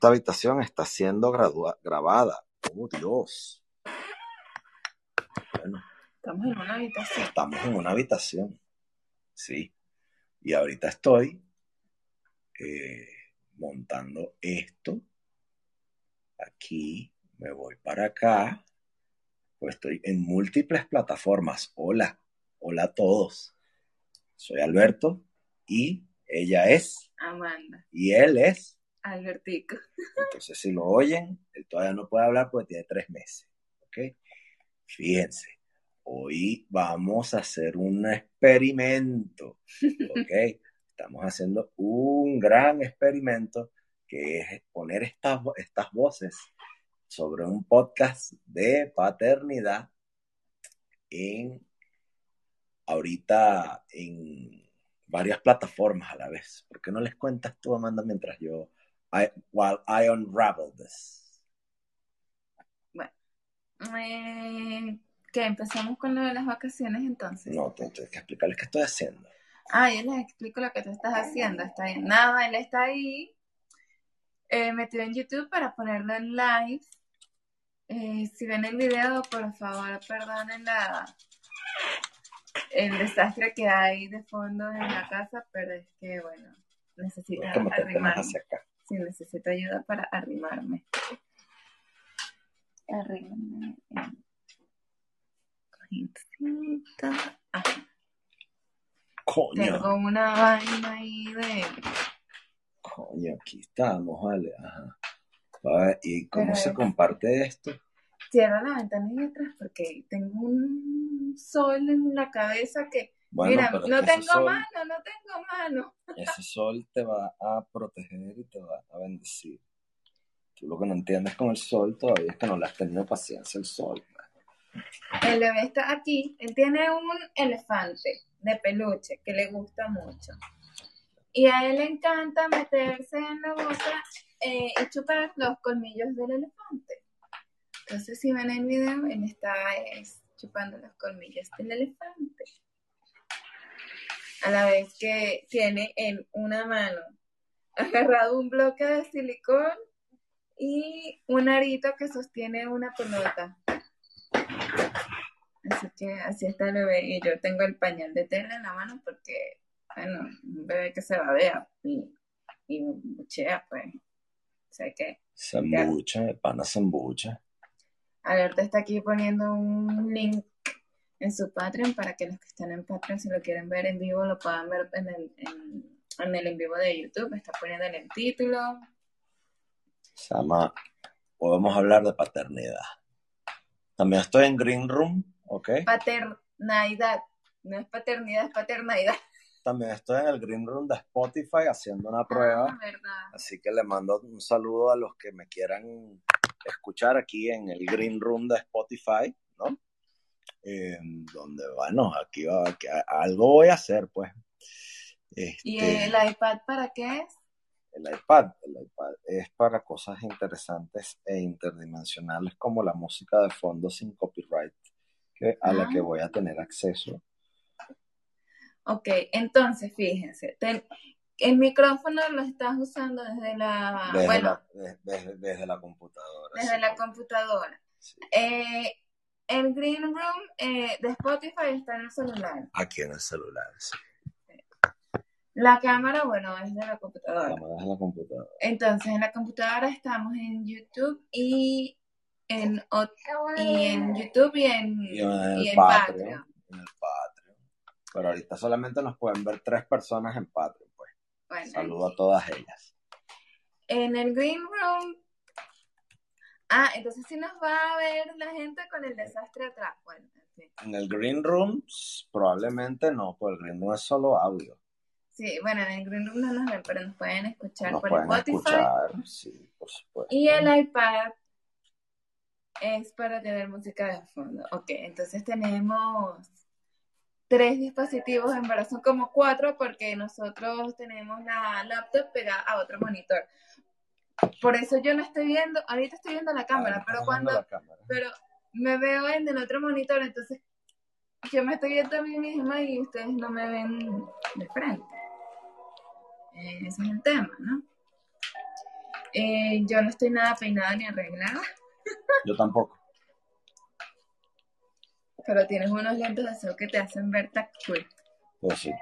esta habitación está siendo grabada. Oh, Dios. Bueno. Estamos en una habitación. Estamos en una habitación. Sí. Y ahorita estoy eh, montando esto. Aquí me voy para acá. Pues estoy en múltiples plataformas. Hola, hola a todos. Soy Alberto y ella es Amanda. Y él es Albertico. Entonces, si lo oyen, él todavía no puede hablar porque tiene tres meses. ¿Ok? Fíjense, hoy vamos a hacer un experimento. ¿Ok? Estamos haciendo un gran experimento que es poner estas, estas voces sobre un podcast de paternidad en ahorita en varias plataformas a la vez. ¿Por qué no les cuentas tú, Amanda, mientras yo I, while I unravel this. Bueno, eh, que empezamos con lo de las vacaciones entonces. No, tengo que explicarles qué estoy haciendo. Ah, yo les explico lo que tú estás haciendo. Está bien. Nada, él está ahí eh, metido en YouTube para ponerlo en live. Eh, si ven el video, por favor, perdonen la, el desastre que hay de fondo en la casa, pero es que, bueno, necesito arrimar. Hacia acá si necesito ayuda para arrimarme. Arrimarme. Coño. Tengo una vaina ahí de. Coño, aquí estamos, vale. Ajá. ¿Y cómo se comparte esto? Cierra la ventana y atrás porque tengo un sol en la cabeza que Mira, no tengo mano, no tengo mano. Ese sol te va a proteger y te va a bendecir. Tú lo que no entiendes con el sol todavía es que no le has tenido paciencia el sol. El bebé está aquí, él tiene un elefante de peluche que le gusta mucho. Y a él le encanta meterse en la boca eh, y chupar los colmillos del elefante. Entonces, si ven el video, él está chupando los colmillos del elefante a la vez que tiene en una mano agarrado un bloque de silicón y un arito que sostiene una pelota. Así que así está el bebé. Y yo tengo el pañal de tela en la mano porque, bueno, un bebé que se va a y, y buchea, pues. O sea que. Se embucha, el pana se embucha. Alerta está aquí poniendo un link en su Patreon para que los que están en Patreon, si lo quieren ver en vivo, lo puedan ver en el en, el en vivo de YouTube. Está poniendo en el título. Se llama Podemos hablar de paternidad. También estoy en Green Room, ¿ok? Paternidad. No es paternidad, es paternidad. También estoy en el Green Room de Spotify haciendo una prueba. Ah, Así que le mando un saludo a los que me quieran escuchar aquí en el Green Room de Spotify, ¿no? Donde, bueno, aquí va, algo voy a hacer, pues. ¿Y este, el iPad para qué es? El iPad, el iPad es para cosas interesantes e interdimensionales como la música de fondo sin copyright, que, a la que ah. voy a tener acceso. Ok, entonces fíjense, el micrófono lo estás usando desde la, desde la, desde, la computadora. Desde la computadora. Eh, el Green Room eh, de Spotify está en el celular. Aquí en el celular, sí. La cámara, bueno, es de la computadora. La cámara es de la computadora. Entonces, en la computadora estamos en YouTube y en, y en YouTube y en, y en, Patreon, En el Patreon. Pero ahorita solamente nos pueden ver tres personas en Patreon, pues. Bueno, Saludo a todas ellas. En el Green Room Ah, entonces sí nos va a ver la gente con el desastre atrás. Bueno, En el Green Room probablemente no, porque el Green Room es solo audio. Sí, bueno, en el Green Room no nos ven, pero nos pueden escuchar nos por pueden Spotify. Escuchar, sí, por supuesto. Y el iPad es para tener música de fondo. Ok, entonces tenemos tres dispositivos, en verdad son como cuatro porque nosotros tenemos la laptop pegada a otro monitor. Por eso yo no estoy viendo, ahorita estoy viendo la cámara, pero cuando, pero me veo en el otro monitor, entonces yo me estoy viendo a mí misma y ustedes no me ven de frente. Eh, ese es el tema, ¿no? Eh, yo no estoy nada peinada ni arreglada, Yo tampoco. pero tienes unos lentes de sol que te hacen ver tan cool. Pues sí.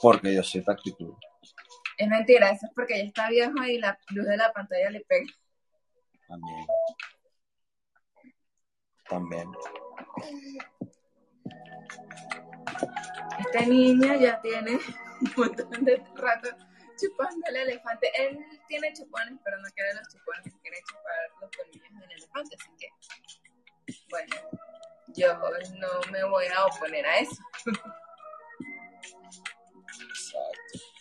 Porque yo soy actitud. Es mentira, eso es porque ya está viejo y la luz de la pantalla le pega. También. También. Esta niña ya tiene un montón de rato chupando el elefante. Él tiene chupones, pero no quiere los chupones, quiere chupar los colmillos del elefante. Así que, bueno, yo no me voy a oponer a eso. Exacto.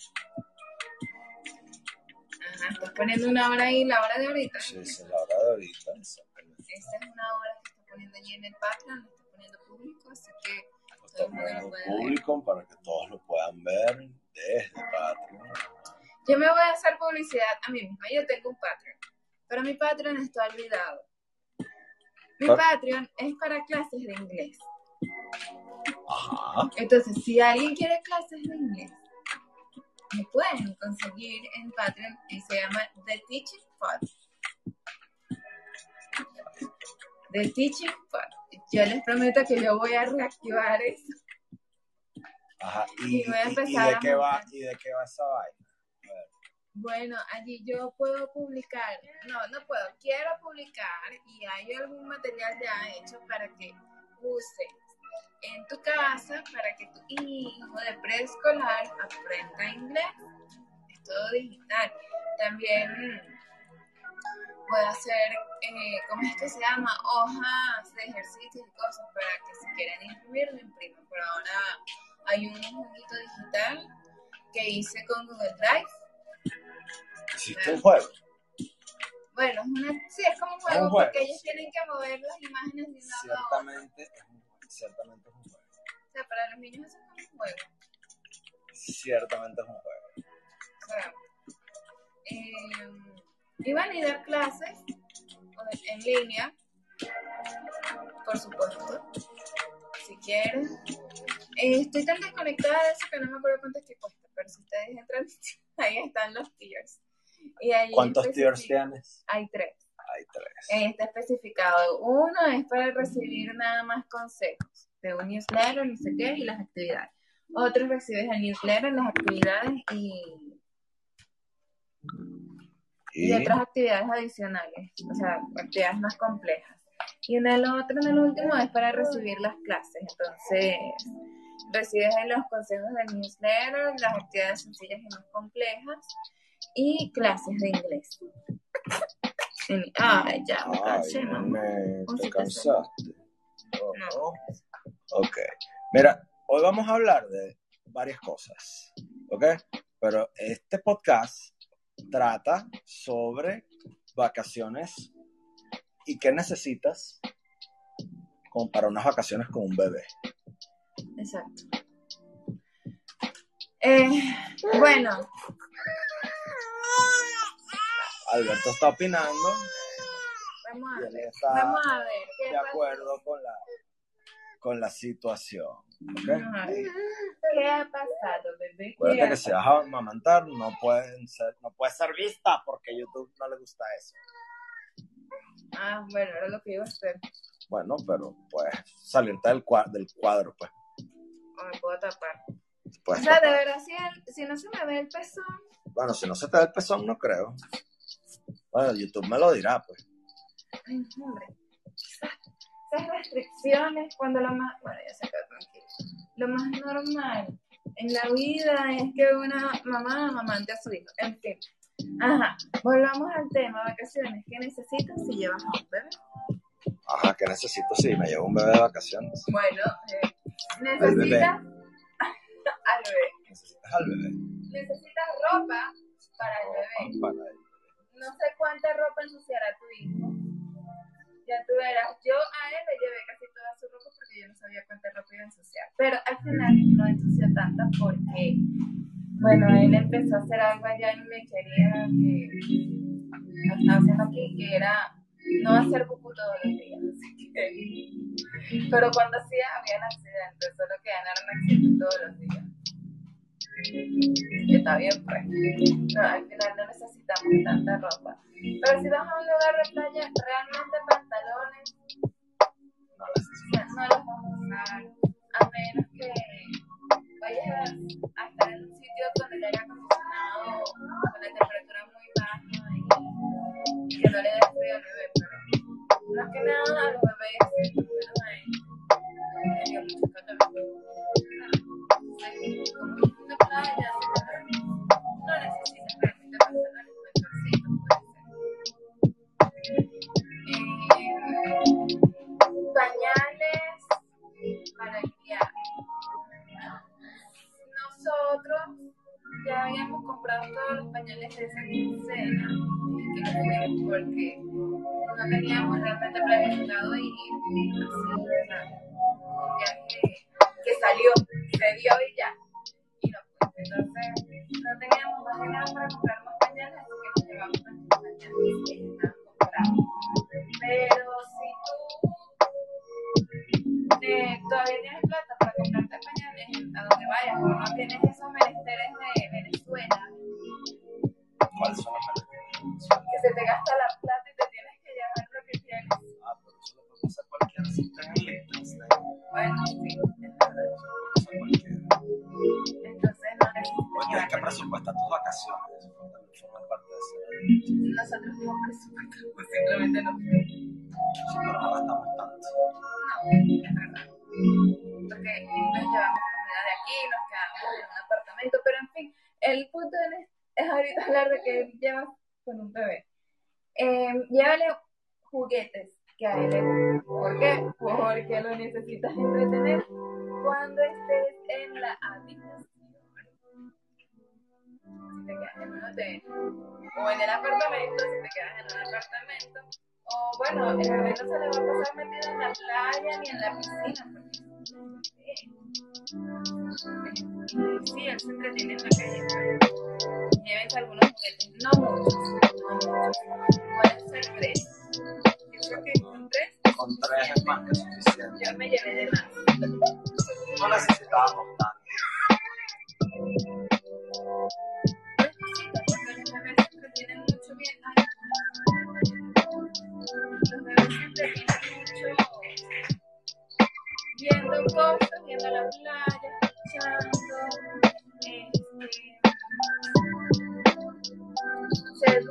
Estás poniendo una hora ahí, la hora de ahorita. Sí, es la hora de ahorita. Exactamente. Esa es una hora que está poniendo allí en el Patreon, lo está poniendo público, así que Lo poniendo público para que todos lo puedan ver desde Patreon. yo me voy a hacer publicidad a mí misma. Yo tengo un Patreon, pero mi Patreon está olvidado. Mi Pa- Patreon es para clases de inglés. Ajá. Entonces, si alguien quiere clases de inglés, me pueden conseguir en Patreon y se llama The Teaching Pod. The Teaching Pod. Yo les prometo que yo voy a reactivar eso. Ajá. ¿Y, Y voy a y- y empezar de a qué va. ¿Y de qué va esa vaina? Bueno, allí yo puedo publicar, no, no puedo, quiero publicar y hay algún material ya hecho para que uses en tu casa para que tu hijo de preescolar aprenda inglés. Es todo digital. También puedo hacer, eh, ¿cómo es que se llama? Hojas de ejercicios y cosas para que si quieren imprimir, lo impriman. Pero ahora hay un juguito digital que hice con Google Drive ¿Hiciste un juego? Bueno, es una, sí, es como un juego, un juego, porque ellos sí. tienen que mover las imágenes de un lado a otro. Ciertamente es un, ciertamente es un juego. O sea, para los niños eso es un juego. Ciertamente es un juego. O sea, eh, y van a ir a dar clases en línea, por supuesto, si quieren. Eh, estoy tan desconectada de eso que no me acuerdo cuánto es que cuesta, pero si ustedes entran, ahí están los tiers. Y ahí ¿Cuántos tiers especific- tienes? Hay tres. Hay tres. Está especificado. Uno es para recibir nada más consejos de un newsletter, no sé qué, y las actividades. Otro recibes el newsletter, las actividades y, y Y otras actividades adicionales, o sea, actividades más complejas. Y en el otro, en el último, es para recibir las clases. Entonces, recibes los consejos del newsletter, las actividades sencillas y más complejas, y clases de inglés. En- Ay, ya, me Ay, cansé, mamá. me, ¿Cómo te cansaste. No. Ok. Mira, hoy vamos a hablar de varias cosas. ¿Ok? Pero este podcast trata sobre vacaciones y qué necesitas como para unas vacaciones con un bebé. Exacto. Eh, bueno, Alberto está opinando vamos a ver. Vamos a ver. ¿Qué de pasa? acuerdo con la, con la situación. ¿ok? Vamos a ver. ¿Qué ha pasado, bebé? ¿Qué Acuérdate que si vas a amamantar no pueden ser, no puede ser vista porque YouTube no le gusta eso. Ah, bueno, era lo que iba a hacer. Bueno, pero pues salirte del cuadro, del cuadro pues. O me puedo tapar. O sea, de verdad, si, el- si no se me ve el pezón, Bueno, si no se te ve el pezón, no creo. Bueno, YouTube me lo dirá, pues. ay, hombre. Esas restricciones, cuando lo más. Bueno, ya se quedó tranquilo. Lo más normal en la vida es que una mamá amamante a su hijo. En fin. Ajá. Volvamos al tema, vacaciones. ¿Qué necesitas si llevas a un bebé? Ajá, ¿qué necesito? Sí, me llevo un bebé de vacaciones. Bueno, eh, bebé. necesitas al bebé. Necesitas al bebé. Necesitas ropa para el bebé. Para él. No sé cuánta ropa ensuciará tu hijo. Ya tú verás. Yo a él le llevé casi toda su ropa porque yo no sabía cuánta ropa iba a ensuciar. Pero al final no ensució tanta porque, bueno, él empezó a hacer algo allá en lechería que lo estaba haciendo aquí, que era no hacer pupú todos los días. Que, pero cuando hacía, había accidentes, solo que eran accidentes todos los días. Que está bien, pues. No, al final no necesitamos tanta ropa. Pero si vas a un lugar de playa, realmente pantalones Bueno, sí. Entonces no que llevar. presupuestar tus vacaciones. Nosotros no presupuestamos, pues simplemente no. Sí, pero no gastamos tanto. No, es verdad. Porque nos llevamos comida de aquí, nos quedamos en un apartamento, pero en fin, el punto es, es ahorita hablar de que llevas con un bebé. Eh, llévale ¿Por qué? Porque lo necesitas entretener cuando estés en la habitación. Si te quedas en un hotel o en el apartamento, si te quedas en un apartamento, o bueno, el bebé no se le va a pasar metido en la playa ni en la piscina, porque sí, él se entretiene en la calle. Llévense algunos juguetes, no muchos, no muchos, pueden ser tres. Tres yo me llevé de más. No necesitábamos tanto. Viendo cosas, viendo la playa, escuchando, este, se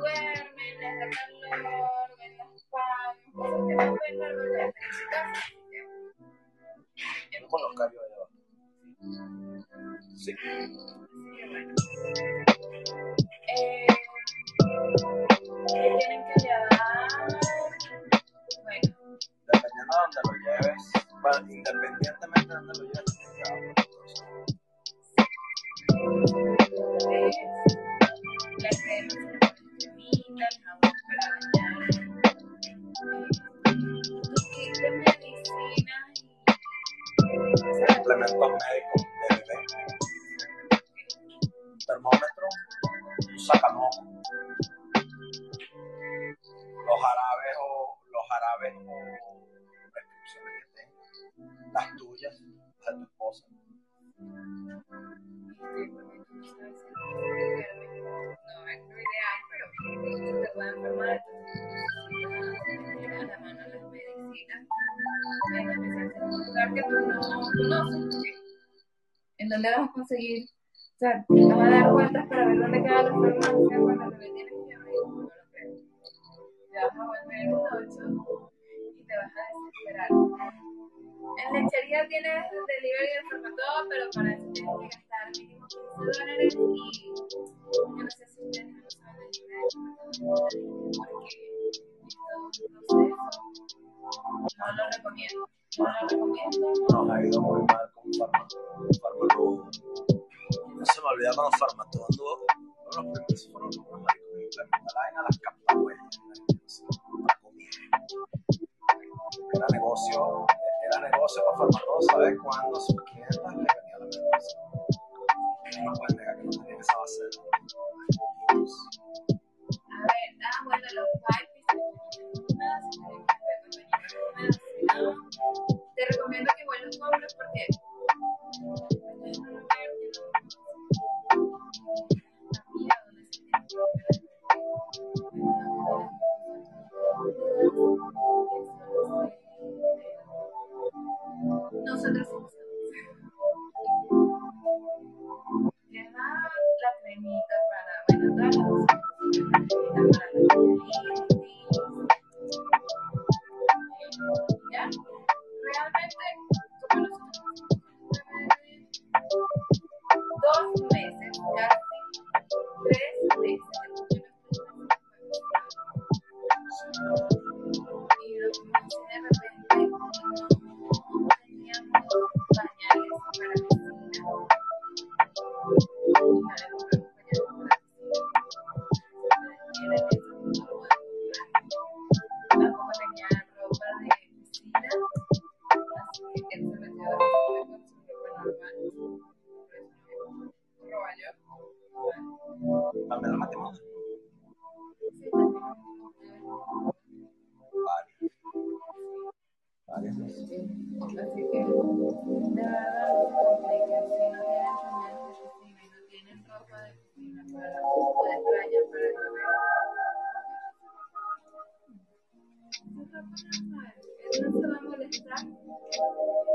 en un lugar que tú no conoces. ¿En dónde vas a conseguir? O sea, vas a dar vueltas para ver dónde queda la farmacia cuando el bebé tiene fiebre. No lo creo. Te vas a volver un ocho y te vas a desesperar. En lechería tienes delivery de farmatodo, pero para eso tienes que gastar mínimo 15 dólares y yo no sé si ustedes no saben la de porque es todo un proceso. No lo recomiendo. No lo recomiendo. Nos ha ido muy mal con. No se me olvida cuando farmacólogo anduvo. Bueno, los primeros fueron unos maricos que implementaron la vaina a las capas huellas. Para comida. Era negocio, era negocio para ¿sabes cuándo? Sus clientes le venía la medicación. No pueden negar que no tenían esa base de datos. A ver, ah, bueno, los wipes, te recomiendo que igual los porque es un nosotros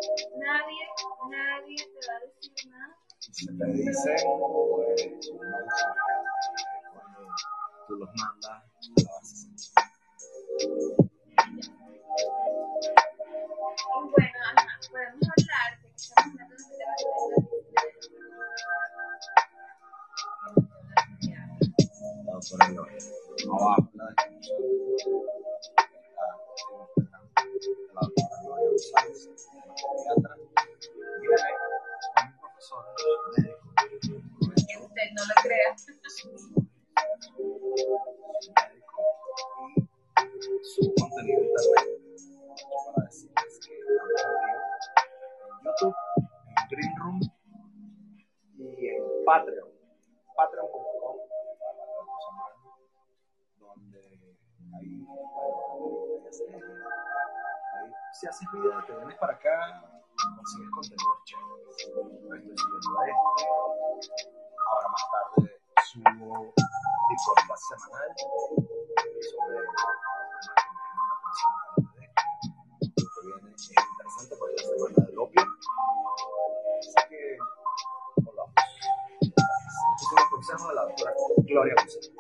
Nadie, nadie te va a decir nada. Si te dicen, pues, cuando tú los mandas. Y bueno, ajá, podemos hablar de que estamos hablando de temas de Dado por el hoyo. Abajo, la descripción. Doctora Gloria González Claro,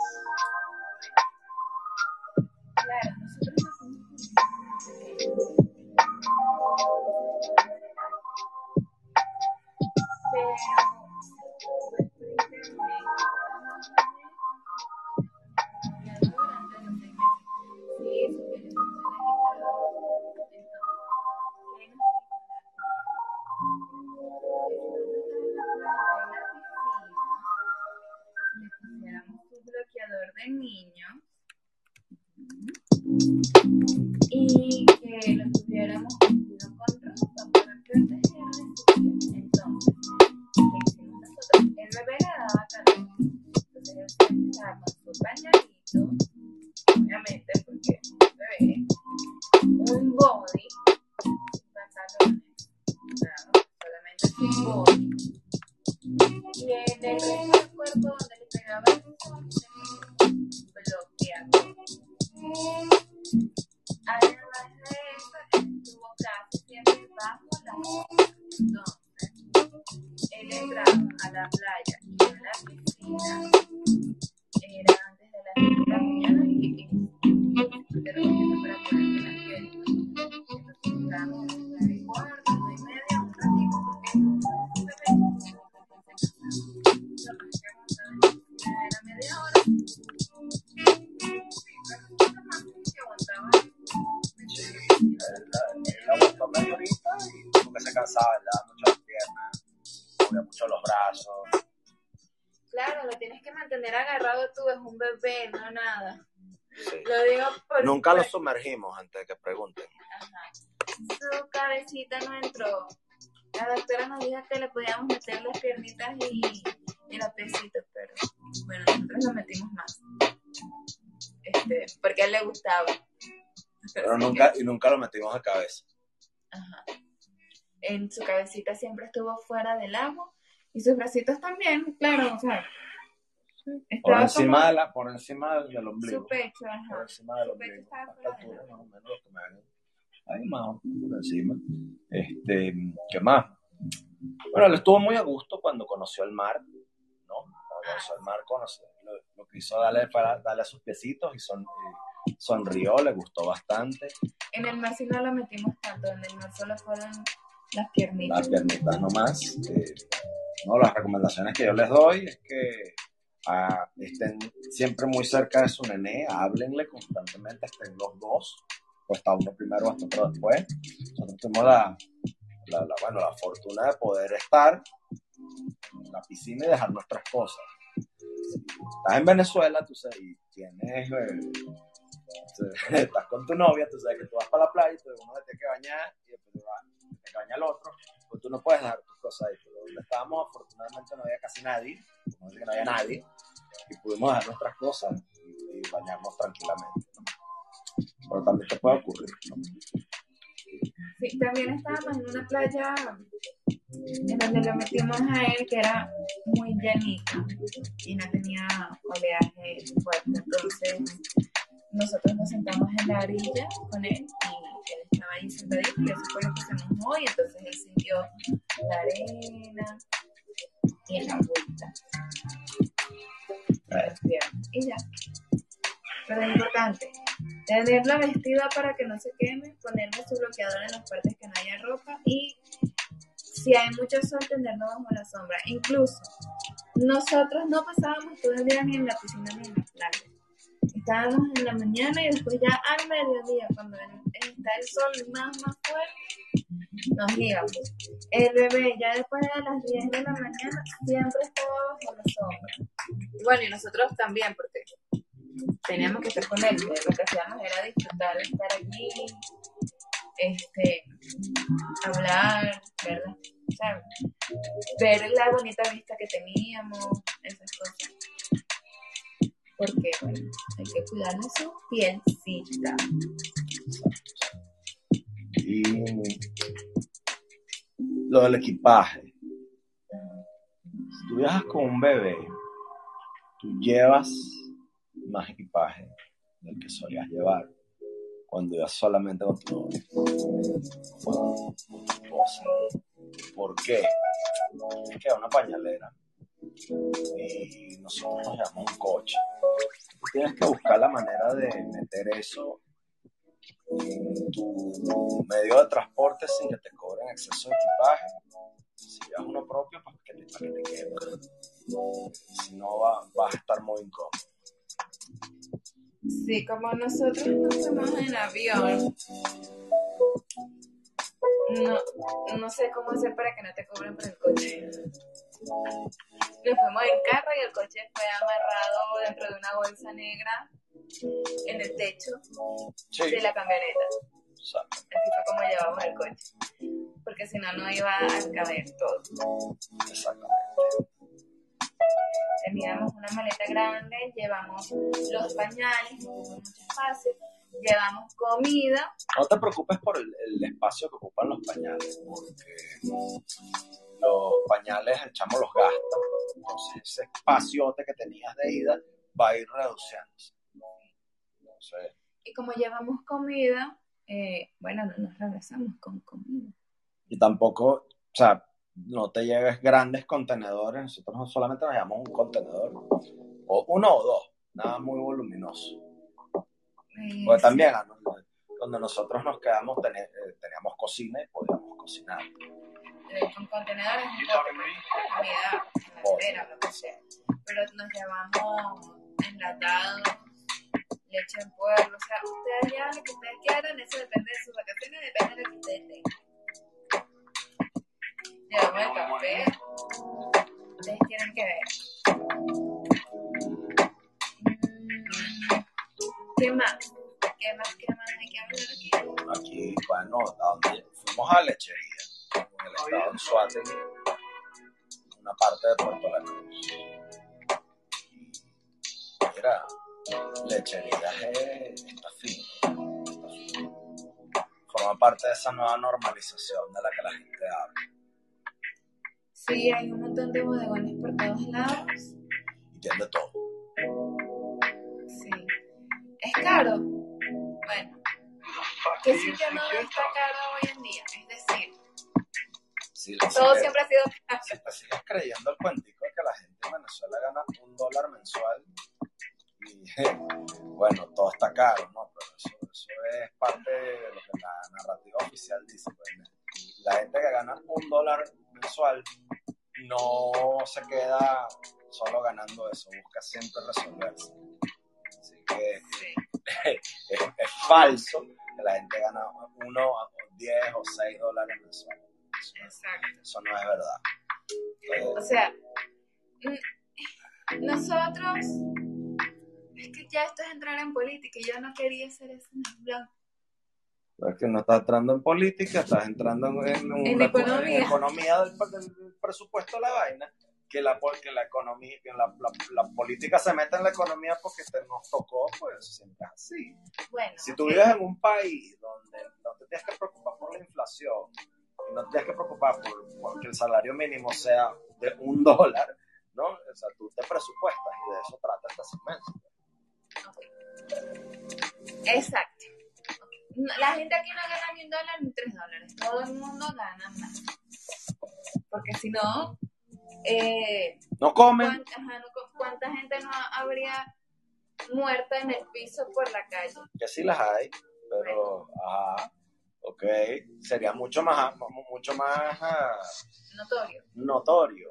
Entonces, él entraba a la playa y a la piscina, Nunca lo sumergimos antes de que pregunten. Ajá. Su cabecita no entró. La doctora nos dijo que le podíamos meter las piernitas y, y los piecitos, pero bueno, nosotros lo metimos más. Este, porque a él le gustaba. Pero nunca, y nunca lo metimos a cabeza. Ajá. En su cabecita siempre estuvo fuera del agua y sus bracitos también, claro, o sea. Por Estaba encima, de la, por encima del ombligo. su pecho, Por ajá. encima del ombligo. altura, más o menos lo que me hagan. Ahí más por encima. Este, ¿Qué más? Bueno, él estuvo muy a gusto cuando conoció el mar, ¿no? Cuando conoció el mar, conoció, lo, lo que hizo darle, para darle a sus piecitos y son, y sonrió, le gustó bastante. En el mar sí no lo metimos tanto, en el mar solo fueron las Las piernitas. piernitas nomás. Eh, no, las recomendaciones que yo les doy es que ah, estén siempre muy cerca de su nené, háblenle constantemente, estén los dos, o está uno primero hasta otro después. Nosotros tenemos la, bueno, la fortuna de poder estar en la piscina y dejar nuestras cosas. Estás en Venezuela, tú sabes, y tienes, eh, estás con tu novia, tú sabes que tú vas para la playa, y tú uno se tiene que bañar y después te, va, te baña el otro, pues tú no puedes dejar tus cosas ahí. Pero donde estábamos, afortunadamente no había casi nadie, decir que no había nadie, y pudimos dejar nuestras cosas y, y bañarnos tranquilamente. ¿no? Pero también te puede ocurrir. ¿no? Sí, también estábamos en una playa en donde lo metimos a él que era muy llanita y no tenía oleaje fuerte. Entonces nosotros nos sentamos en la orilla con él y él estaba ahí sentadito y eso fue lo que se mojó y entonces él sintió la arena y el agüita. Y ya. Pero es importante tenerla vestida para que no se queme, ponerle su bloqueador en las partes que no haya ropa y si hay mucho sol, tenderlo bajo la sombra. Incluso nosotros no pasábamos todo el día ni en la piscina ni en la. Estábamos en la mañana y después ya al mediodía, cuando está el sol más, más fuerte, nos íbamos. El bebé ya después de las 10 de la mañana siempre estaba bajo la sombra. Bueno, y nosotros también, porque teníamos que estar con él. Lo que hacíamos era disfrutar estar allí, este, hablar, ¿verdad? ver la bonita vista que teníamos, esas cosas. Porque, bueno, hay que cuidar su pielcita. Y lo del equipaje. Si tú viajas con un bebé, tú llevas más equipaje del que solías llevar cuando ibas solamente con tu esposa. ¿Por qué? Es una pañalera y nosotros nos llamamos un coche. tienes que buscar la manera de meter eso en tu medio de transporte sin que te cobren exceso de equipaje. Si llevas uno propio, pues que te, para que te quede. Si no, va, vas a estar muy incómodo. Sí, como nosotros no fuimos en avión, no, no sé cómo hacer para que no te cobren por el coche. Nos fuimos en carro y el coche fue amarrado dentro de una bolsa negra en el techo de la camioneta. Así fue como llevamos el coche. Porque si no, no iba a caber todo. Exactamente teníamos una maleta grande, llevamos los pañales, mucho espacio, llevamos comida. No te preocupes por el, espacio que ocupan los pañales, porque los pañales el chamo los gasta, entonces ese espaciote que tenías de ida va a ir reduciéndose. y como llevamos comida, eh, bueno, no nos regresamos con comida. Y tampoco, o sea, no te lleves grandes contenedores, nosotros solamente nos llamamos un contenedor, o uno o dos, nada muy voluminoso. Pues también, donde nosotros nos quedamos, eh, teníamos cocina y podíamos cocinar. Eh, con contenedores, comida, en lo que sea. Pero nos llevamos enlatados, leche en pueblo, o sea, ustedes llevan lo que ustedes quieran, eso depende de sus vacaciones, depende de lo que ustedes tengan. Llevamos el café. Ustedes tienen que ver. Mm, ¿Qué más? ¿Qué más? ¿Qué más hay que hablar aquí? Aquí, bueno, donde fuimos a lechería, en el estado de Suárez, una parte de Puerto La Cruz. Mira, lechería es, está fino. Forma parte de esa nueva normalización de la que la gente habla. Sí, hay un montón de bodegones por todos lados. Y tiene todo. Sí. ¿Es caro? Bueno. ¿Qué sitio no está caro hoy en día? Es decir, todo siempre ha sido caro. Si te sigues creyendo el cuentico de que la gente en Venezuela gana un dólar mensual y bueno, todo está caro, ¿no? Pero eso, eso es parte de lo que la narrativa oficial dice. Pues, la gente que gana un dólar mensual no se queda solo ganando eso, busca siempre resolverse. Así que es, falso que la gente gana uno, o diez o seis dólares mensuales. Exacto. Eso no es verdad. o sea, mm, nosotros, es que ya esto es entrar en política y yo no quería eso en el blog es que no estás entrando en política, estás entrando en, la, economía, economía del, presupuesto de la vaina, que la, que la economía, que la, la, política se mete en la economía porque te nos tocó, pues siempre es así. Bueno, si tú vives en un país donde no te tienes que preocupar por la inflación, y no te tienes que preocupar por, que el salario mínimo sea de un dólar, ¿no? O sea, tú te presupuestas y de eso trata esta segmento. Exacto. La gente aquí no gana ni un dólar ni tres dólares. Todo el mundo gana más. Porque si no, eh, No comen. ¿cuánta, ajá, no co- cuánta gente no habría muerta en el piso por la calle? Que sí las hay, pero, ajá, ok, sería mucho más, mucho más ah, Notorio. notorio.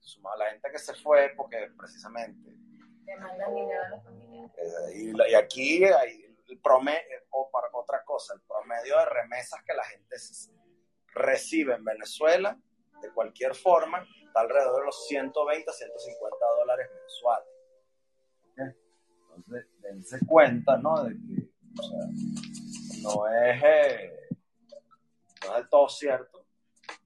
Y sumado a la gente que se fue porque precisamente Le mandan dinero a los familiares. Eh, y aquí hay el promedio, o para otra cosa, el promedio de remesas que la gente recibe en Venezuela, de cualquier forma, está alrededor de los 120 a 150 dólares mensuales. Entonces, dense cuenta, ¿no? De que, no es, eh, no es del todo cierto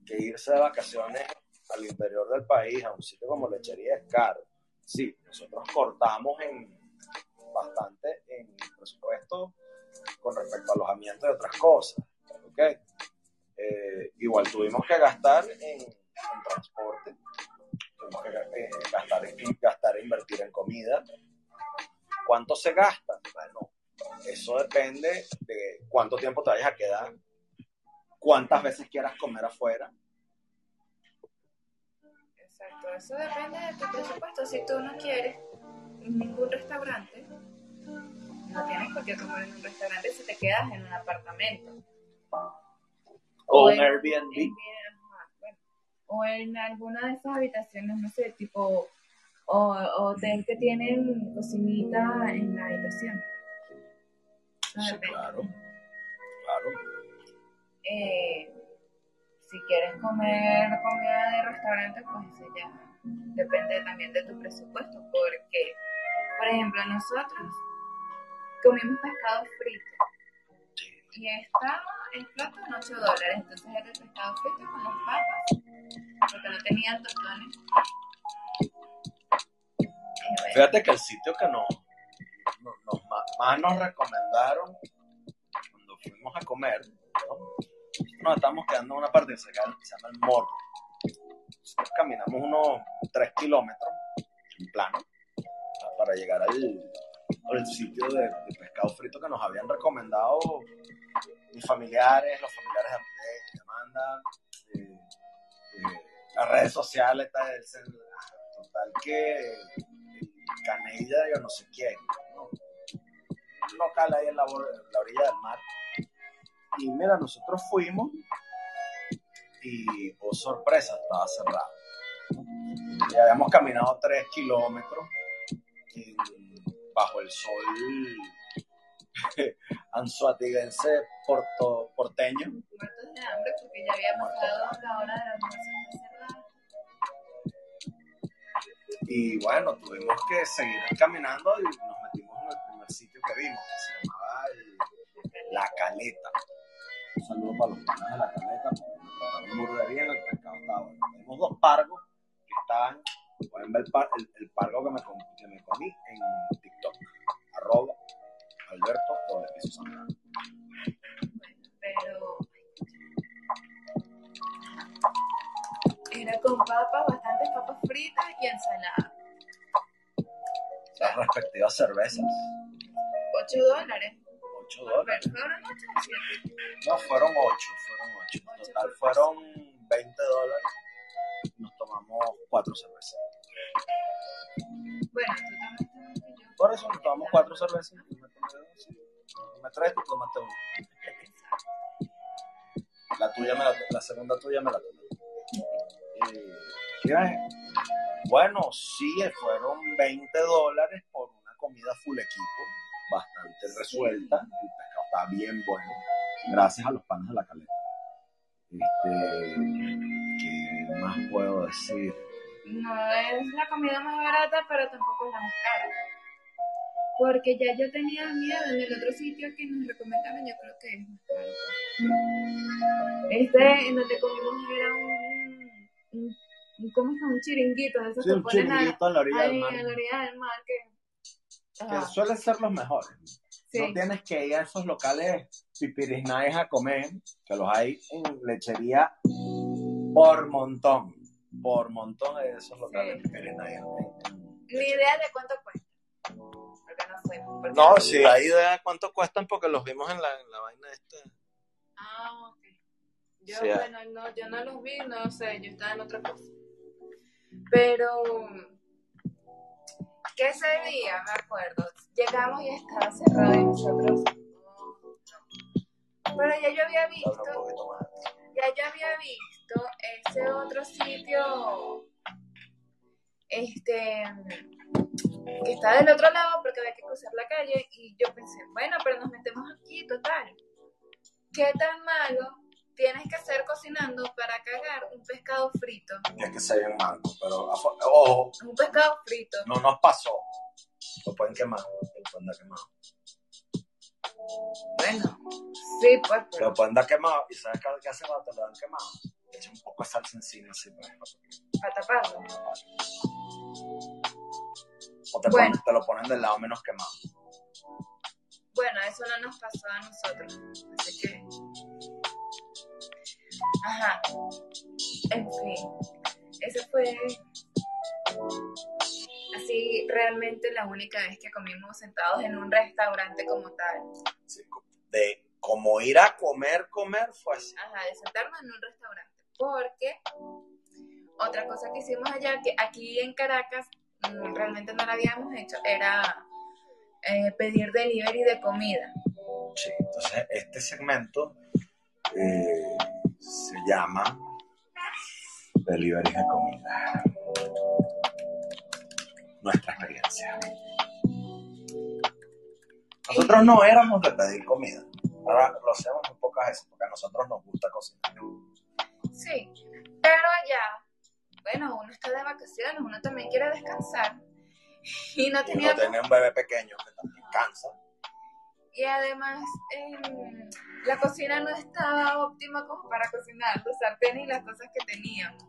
que irse de vacaciones al interior del país, a un sitio como Lechería, es caro. Sí, nosotros cortamos en bastante en presupuesto con respecto a alojamiento y otras cosas. ¿ok? Eh, igual tuvimos que gastar en, transporte, tuvimos que eh, gastar, gastar e invertir en comida. ¿Cuánto se gasta? Bueno, eso depende de cuánto tiempo te vayas a quedar, cuántas veces quieras comer afuera. Exacto, eso depende de tu presupuesto. Si tú no quieres ningún restaurante, no tienes por qué comer en un restaurante si te quedas en un apartamento. O un en- Airbnb. en- ajá, bueno, o en alguna de esas habitaciones, no sé, tipo o, hotel que tienen cocinita en la habitación. Sí, depende. claro. Claro. Eh, si quieres comer comida de restaurante, pues eso ya depende también de tu presupuesto. Porque, por ejemplo, nosotros comimos pescado frito y estaba el plato en 8 dólares. Entonces era el pescado frito con las papas, porque no tenían tostones. Fíjate que el sitio que nos, nos- más, nos recomendaron cuando fuimos a comer, ¿no? nos estamos quedando en una parte que se llama, el Morro. Nosotros caminamos unos 3 kilómetros en plano ¿no? para llegar al, al sitio de, pescado frito que nos habían recomendado mis familiares, los familiares de, Amanda, eh, eh, las redes sociales, tal, el- total que Canella, yo no sé quién, ¿no? un local ahí en la, orilla del mar. Y mira, nosotros fuimos y, oh sorpresa, estaba cerrado. ¿no? Y habíamos caminado tres kilómetros bajo el sol anzuatiguense porto, porteño. muertos de hambre porque ya había pasado la hora del almuerzo y bueno, tuvimos que seguir caminando y nos metimos en el primer sitio que vimos, que se llamaba el- La Caleta. Un saludo para los panas de La Caleta, porque nos trataron muy de bien, el pescado estaba bueno. Tenemos dos pargos que estaban, pueden ver el, el- pargo que me, que me comí en TikTok, arroba Alberto doble piso Zambrano. pero era con papas, bastantes papas fritas y ensalada. Las respectivas cervezas, 8 dólares. 8 Pero dólares. fueron 8 o 7. No, fueron 8, fueron 8. En total fueron 20 dólares. Nos tomamos 4 cervezas. Bueno, tú tomaste yo. Por eso nos tomamos 4 cervezas. Yo me tomé dos. Tú me traes, tú tomaste una. La tuya me la, la segunda tuya me la tomé. Eh, ¿qué es? Bueno, sí, fueron 20 dólares por una comida full equipo, bastante resuelta. El pescado está bien bueno, gracias a los panes de la caleta. Este, ¿Qué más puedo decir? No es la comida más barata, pero tampoco es la más cara. Porque ya yo tenía miedo en el otro sitio que nos recomendaron, yo creo que es más caro. Este, en donde comimos era un, un, un chiringuito, esos Sí, que un ponen a- en la orilla del mar, en la orilla del mar, que... que suelen ser los mejores. sí. No tienes que ir a esos locales pipirisnaes a comer, que los hay en lechería por montón. Por montón de esos locales Sí. pipirisnaes. Ni idea de cuánto cuesta. que no fuimos. porque- No, sí, hay idea de cuánto cuestan porque los vimos en la, en la vaina esta. Ah, ok. Yo, Sí, ah. bueno, no, yo no los vi, no sé, yo estaba en otra cosa. Pero, ¿qué ese día? Me acuerdo. Llegamos y estaba cerrado y nosotros. oh, no. Pero ya yo había visto, ya yo había visto ese otro sitio, este, que está del otro lado porque había que cruzar la calle y yo pensé, bueno, pero nos metemos aquí, total. ¿Qué tan malo tienes que hacer cocinando para cagar un pescado frito? Es que se bien manco, pero ojo, Un pescado frito. no nos pasó. Lo pueden quemar, lo pueden dar quemado. Bueno, sí, pues, pero Lo pueden dar quemado y ¿sabes qué hace te lo dan quemado? Salsa encima así, para taparlo. O te, Bueno. ponen- te lo ponen del lado menos quemado. Bueno, eso no nos pasó a nosotros. Así que. Ajá. En fin. Esa fue. Así, realmente la única vez que comimos sentados en un restaurante como tal. Sí, De como ir a comer, comer, fue así. Ajá, de sentarnos en un restaurante. Porque otra cosa que hicimos allá, que aquí en Caracas mm, realmente no la habíamos hecho, era eh, pedir delivery de comida. Sí, entonces este segmento eh, se llama Delivery de comida. Nuestra experiencia. Nosotros no éramos de pedir comida. Ahora lo hacemos muy pocas veces porque a nosotros nos gusta cocinar. Sí, pero allá, bueno, uno está de vacaciones, uno también quiere descansar. Y no Y uno teníamos, tiene un bebé pequeño que también cansa. y además em, la cocina no estaba óptima como para cocinar, los sartenes y las cosas que teníamos.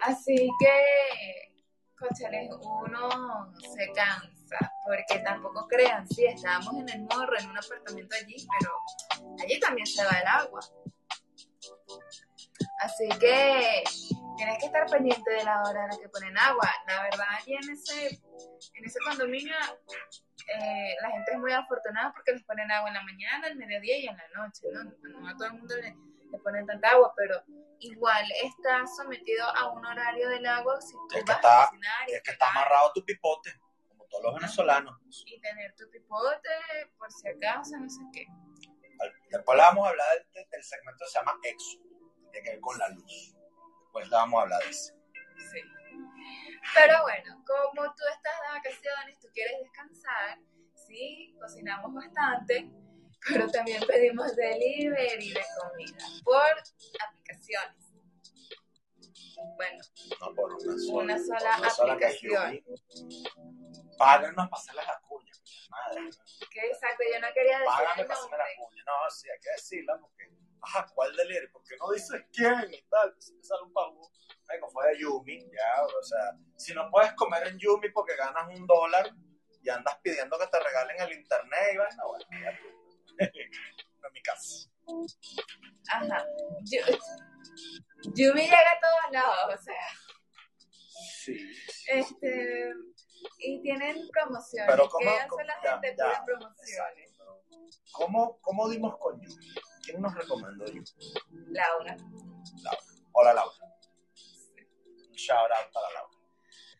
Así que, cóchale, uno se cansa, porque tampoco crean, sí, estábamos en el morro, en un apartamento allí, pero allí también se va el agua. Así que tienes que estar pendiente de la hora en la que ponen agua. La verdad, allí en ese, en ese condominio eh, la gente es muy afortunada porque les ponen agua en la mañana, al mediodía y en la noche. No, no a todo el mundo le, le ponen tanta agua, pero igual está sometido a un horario del agua si tú Es que vas está- a cocinar y, Es que está amarrado tu pipote, como todos los venezolanos. y tener tu pipote por si acaso, no sé qué. Después le vamos a hablar del, del segmento que se llama EXO, que tiene que ver con la luz. Después le vamos a hablar de eso. Sí. Pero bueno, como tú estás de vacaciones, tú quieres descansar, sí, cocinamos bastante, pero también pedimos delivery de comida por aplicaciones. Bueno, No por una sola. Una sola una sola aplicación. Páganos para hacerles la cuña, madre. que exacto, yo no quería decir Págame el para nombre. la cuña. No, sí, hay que decirla porque, ajá, ¿cuál delivery? Porque no dices quién y tal. Pues me sale un pago. Venga, fue de Yumi, ya, o sea, si no puedes comer en Yumi porque ganas un dólar y andas pidiendo que te regalen el internet y vaina, bueno, ya tú. no en mi caso. Ajá. Yumi llega a todos lados, o sea, Sí. este, y tienen promociones. Pero ¿cómo- ¿Qué hace la ya, gente? ya, Pide promociones. ¿Cómo, ¿Cómo dimos con Yumi? ¿Quién nos recomendó Yumi? Laura. Hola, Laura. Un shout out para Laura.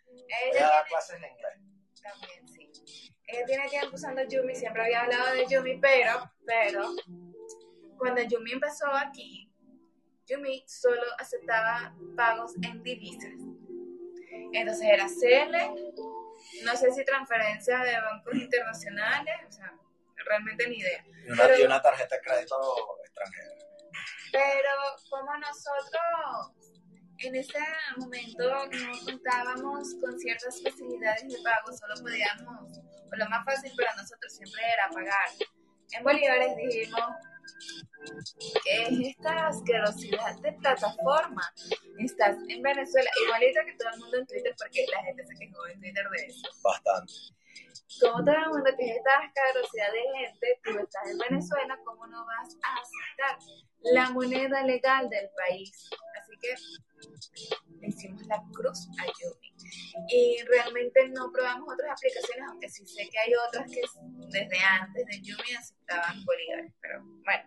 Ella Ella da clases en inglés. también, sí. Ella tiene tiempo usando Yumi, siempre había hablado de Yumi, pero, pero, cuando Yumi empezó aquí, Yumi solo aceptaba pagos en divisas. Entonces era CL, no sé si transferencia de bancos internacionales, o sea, realmente ni idea. Y una, Pero- y una tarjeta de crédito extranjera. Pero como nosotros en ese momento no contábamos con ciertas facilidades de pago, solo podíamos, o lo más fácil para nosotros siempre era pagar. En bolívares dijimos, ¿qué es esta asquerosidad de plataforma? Estás en Venezuela, igualito que todo el mundo en Twitter, porque la gente se quejó en Twitter de eso. Bastante. Como todo el mundo que es esta asquerosidad de gente, tú estás en Venezuela, ¿cómo no vas a aceptar la moneda legal del país? Así que le hicimos la cruz a Yumi. Y realmente no probamos otras aplicaciones, aunque sí sé que hay otras que desde antes de Yumi aceptaban bolívares, pero bueno.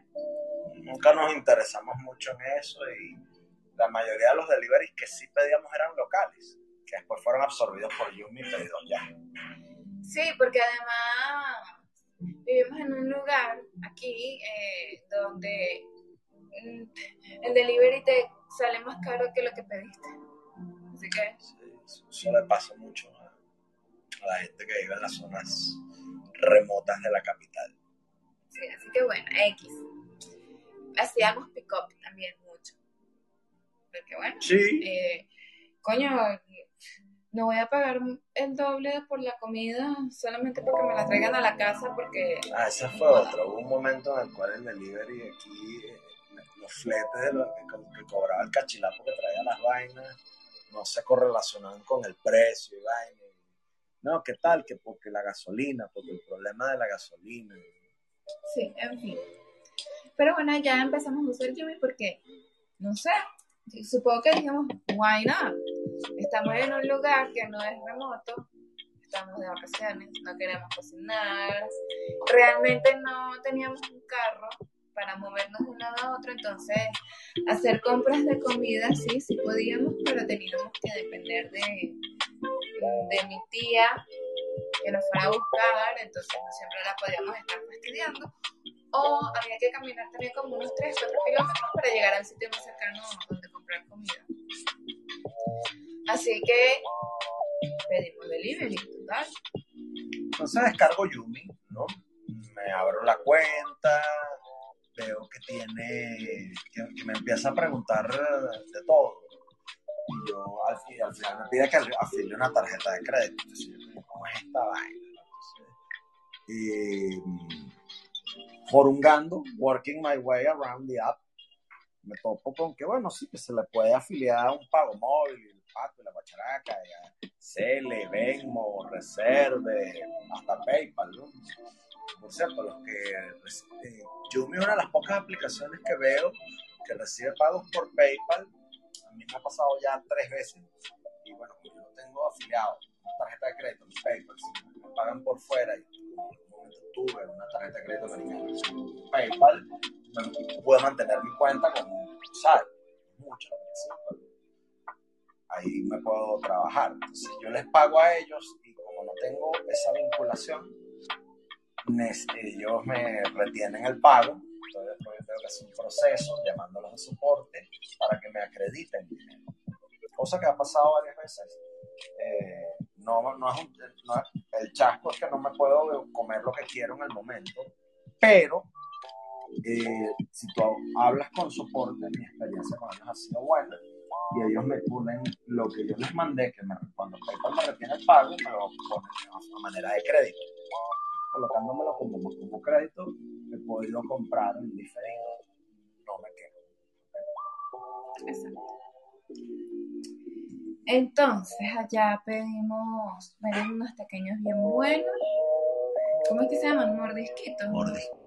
Nunca nos interesamos mucho en eso y la mayoría de los deliveries que sí pedíamos eran locales, que después fueron absorbidos por Yumi y pedidos ya. Sí, porque además vivimos en un lugar aquí eh, donde mm, el delivery te sale más caro que lo que pediste. Así que... Sí, eso le pasa mucho a, a, la gente que vive en las zonas remotas de la capital. Sí, así que bueno, X. Hacíamos pick-up también mucho. Porque bueno, sí. eh, coño, no voy a pagar el doble por la comida solamente porque me la traigan a la casa porque... Ah, esa fue otra. Hubo un momento en el cual el delivery aquí, eh, los fletes de los que, cobraba el cachilapo que traía las vainas, no se correlacionaban con el precio y vaina. No, ¿qué tal? Que porque la gasolina, porque el problema de la gasolina. Sí, en fin. Pero bueno, ya empezamos a usar Yumi porque, no sé, supongo que dijimos, why not? Estamos en un lugar que no es remoto, estamos de vacaciones, no queremos cocinar, realmente no teníamos un carro para movernos de un lado a otro, entonces hacer compras de comida sí, sí podíamos, pero teníamos que depender de, de mi tía que nos fuera a buscar, entonces no siempre la podíamos estar fastidiando, o había que caminar también como unos 3, 4 kilómetros para llegar al sitio más cercano donde comprar comida. Así que pedimos delivery, total. Entonces descargo Yumi, ¿no? Me abro la cuenta, veo que tiene, que, me empieza a preguntar de todo. Y yo al, al final me pide que afile una tarjeta de crédito. Entonces yo ¿cómo es esta vaina? Entonces, eh, forungando, working my way around the app, me topo con que, bueno, sí, que se le puede afiliar a un pago móvil, el pato, la bacharaca, Cele, Venmo, Reserve, hasta PayPal, ¿no? Por cierto, los que eh, Yumi, una de las pocas aplicaciones que veo que recibe pagos por PayPal, a mí me ha pasado ya tres veces, y bueno, yo no tengo afiliado tarjeta de crédito PayPal, me pagan por fuera y tuve una tarjeta de crédito americana, PayPal, pude mantener mi cuenta con, ¿sabes? Mucho, ahí me puedo trabajar. Entonces, yo les pago a ellos y como no tengo esa vinculación, ellos me retienen el pago. Entonces, después tengo que hacer un proceso llamándolos de soporte para que me acrediten. Cosa que ha pasado varias veces. Eh, no, no, es un, no el chasco es que no me puedo comer lo que quiero en el momento, pero eh, si tú hablas con soporte, mi experiencia con ellos ha sido buena y ellos me ponen lo que yo les mandé, que me, cuando PayPal me retiene el pago, me lo ponen a manera de crédito. Colocándomelo como, como crédito, he podido comprar en diferido, no me quedo. Entonces, allá pedimos, pedimos unos pequeños bien buenos. ¿Cómo es que se llaman? Mordisquitos. Mordisquitos